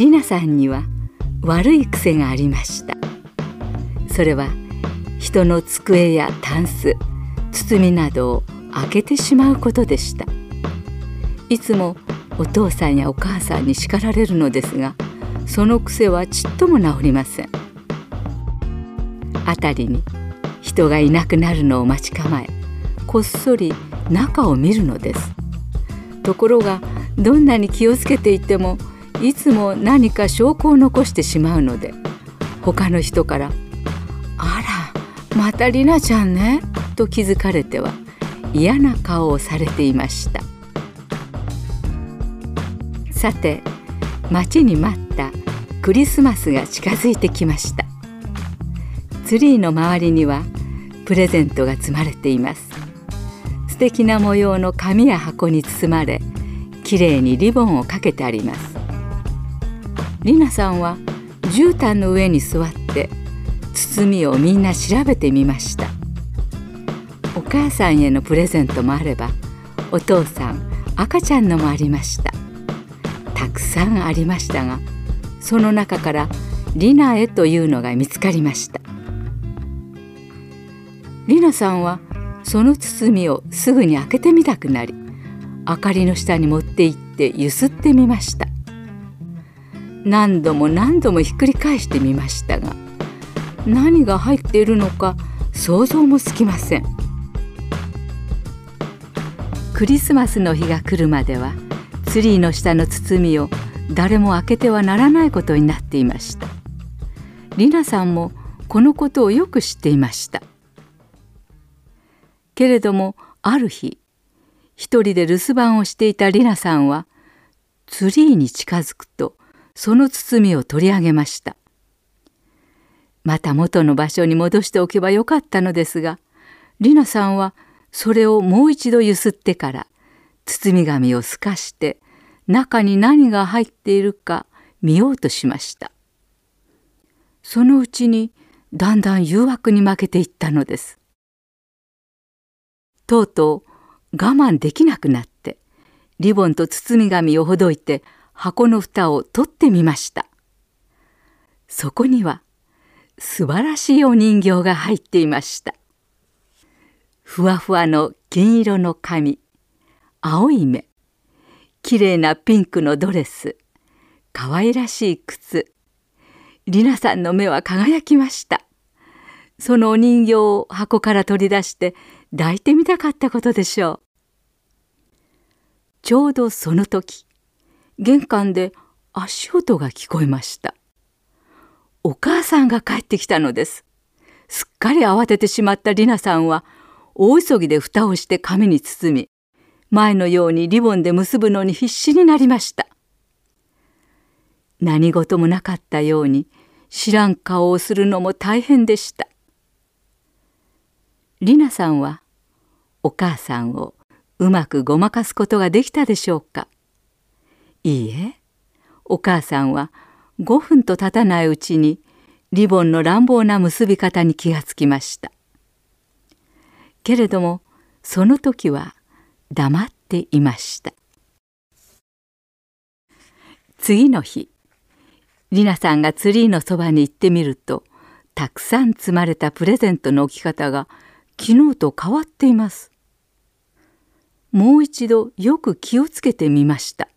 りなさんには悪い癖がありました。それは人の机やタンス包みなどを開けてしまうことでした。いつもお父さんやお母さんに叱られるのですがその癖はちっとも治りません。辺りに人がいなくなるのを待ち構えこっそり中を見るのです。ところがどんなに気をつけていてもいつも何か証拠を残してしまうので他の人から「あらまたりなちゃんね」と気づかれては嫌な顔をされていました。さて待ちに待ったクリスマスが近づいてきました。ツリーの周りにはプレゼントが積まれています。素敵な模様の紙や箱に包まれきれいにリボンをかけてあります。りなさんは絨毯の上に座って包みをみんな調べてみました。お母さんへのプレゼントもあればお父さん赤ちゃんのもありました。たくさんありましたがその中からリナへというのが見つかりました。リナさんはその包みをすぐに開けてみたくなり明かりの下に持って行ってゆすってみました。何度も何度もひっくり返してみましたが何が入っているのか想像もつきません。クリスマスの日が来るまではツリーの下の包みを誰も開けてはならないことになっていました。リナさんもこのことをよく知っていました。けれどもある日一人で留守番をしていたリナさんはツリーに近づくとその包みを取り上げました。また元の場所に戻しておけばよかったのですがリナさんはそれをもう一度ゆすってから包み紙を透かして中に何が入っているか見ようとしました。そのうちにだんだん誘惑に負けていったのです。とうとう我慢できなくなってリボンと包み紙をほどいて箱の蓋を取ってみました。そこには素晴らしいお人形が入っていました。ふわふわの金色の髪青い目きれいなピンクのドレス可愛らしい靴りなさんの目は輝きました。そのお人形を箱から取り出して抱いてみたかったことでしょう。ちょうどその時玄関で足音が聞こえました。お母さんが帰ってきたのです。すっかり慌ててしまったりなさんは大急ぎで蓋をして紙に包み前のようにリボンで結ぶのに必死になりました。何事もなかったように知らん顔をするのも大変でした。りなさんはお母さんをうまくごまかすことができたでしょうか。いいえ。お母さんは5分と経たないうちにリボンの乱暴な結び方に気がつきました。けれどもその時は黙っていました。次の日りなさんがツリーのそばに行ってみるとたくさん積まれたプレゼントの置き方が昨日と変わっています。もう一度よく気をつけてみました。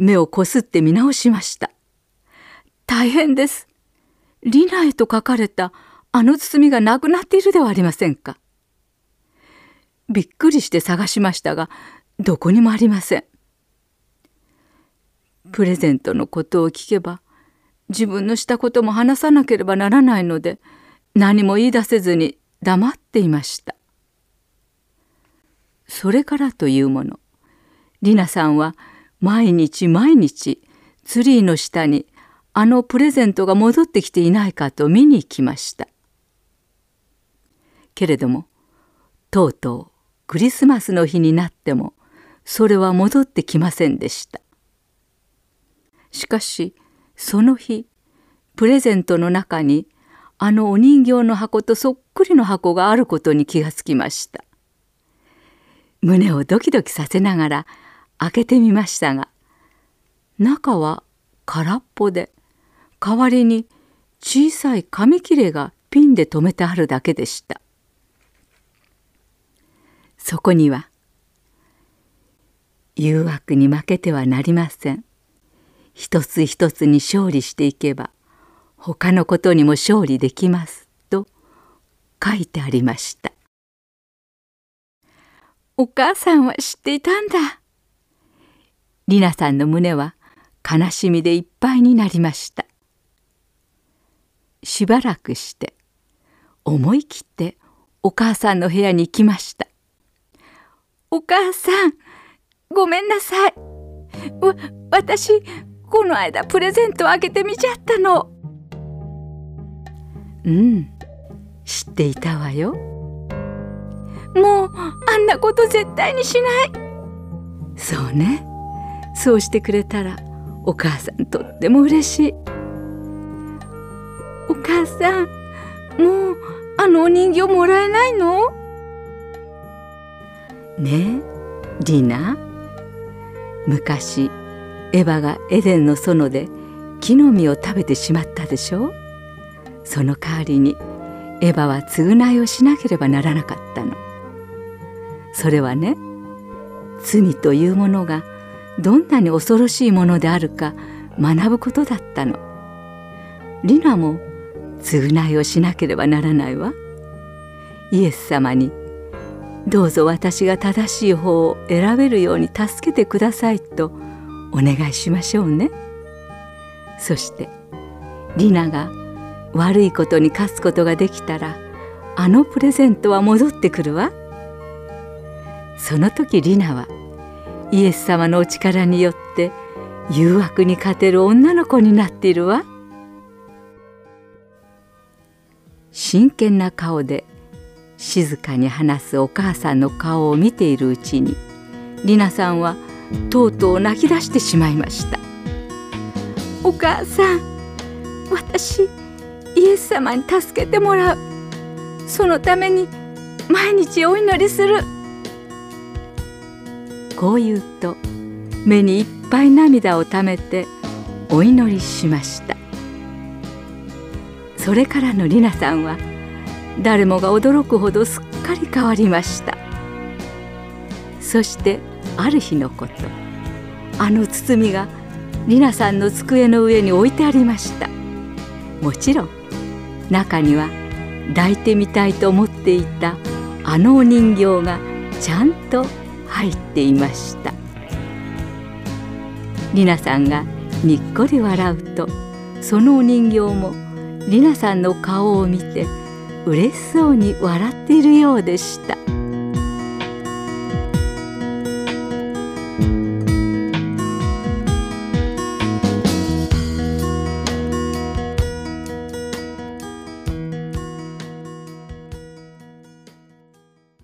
目をこすって見直しました。大変です。リナへと書かれたあの包みがなくなっているではありませんか。びっくりして探しましたが、どこにもありません。プレゼントのことを聞けば、自分のしたことも話さなければならないので、何も言い出せずに黙っていました。それからというもの、リナさんは毎日毎日ツリーの下にあのプレゼントが戻ってきていないかと見に行きました。けれどもとうとうクリスマスの日になってもそれは戻ってきませんでした。しかしその日プレゼントの中にあのお人形の箱とそっくりの箱があることに気がつきました。胸をドキドキさせながら開けてみましたが中は空っぽで代わりに小さい紙切れがピンで留めてあるだけでした。そこには「誘惑に負けてはなりません」「一つ一つに勝利していけば他のことにも勝利できます」と書いてありました。お母さんは知っていたんだ。りなさんの胸は悲しみでいっぱいになりましたしばらくして思い切ってお母さんの部屋に行きましたお母さん、ごめんなさい。わ、私、この間プレゼントをあげてみちゃったの。うん、知っていたわよ。もう、あんなこと絶対にしない。そうね。そうしてくれたら、お母さんとっても嬉しい。お母さん、もう、あのお人形もらえないの？ねえリナ。昔エヴァがエデンの園で木の実を食べてしまったでしょ？その代わりにエヴァは償いをしなければならなかったの。それはね罪というものがどんなに恐ろしいものであるか学ぶことだったのリナも償いをしなければならないわイエス様にどうぞ私が正しい方を選べるように助けてくださいとお願いしましょうね。そしてリナが悪いことに勝つことができたらあのプレゼントは戻ってくるわ。その時リナはイエス様のお力によって誘惑に勝てる女の子になっているわ。真剣な顔で静かに話すお母さんの顔を見ているうちにりなさんはとうとう泣き出してしまいました。お母さん私イエス様に助けてもらう。そのために毎日お祈りする。こう言うと目にいっぱい涙をためてお祈りしました。それからのりなさんは誰もが驚くほどすっかり変わりました。そしてある日のことあの包みがりなさんの机の上に置いてありました。もちろん中には抱いてみたいと思っていたあのお人形がちゃんと入っていましたりなさんがにっこり笑うとそのお人形もりなさんの顔を見て嬉しそうに笑っているようでした。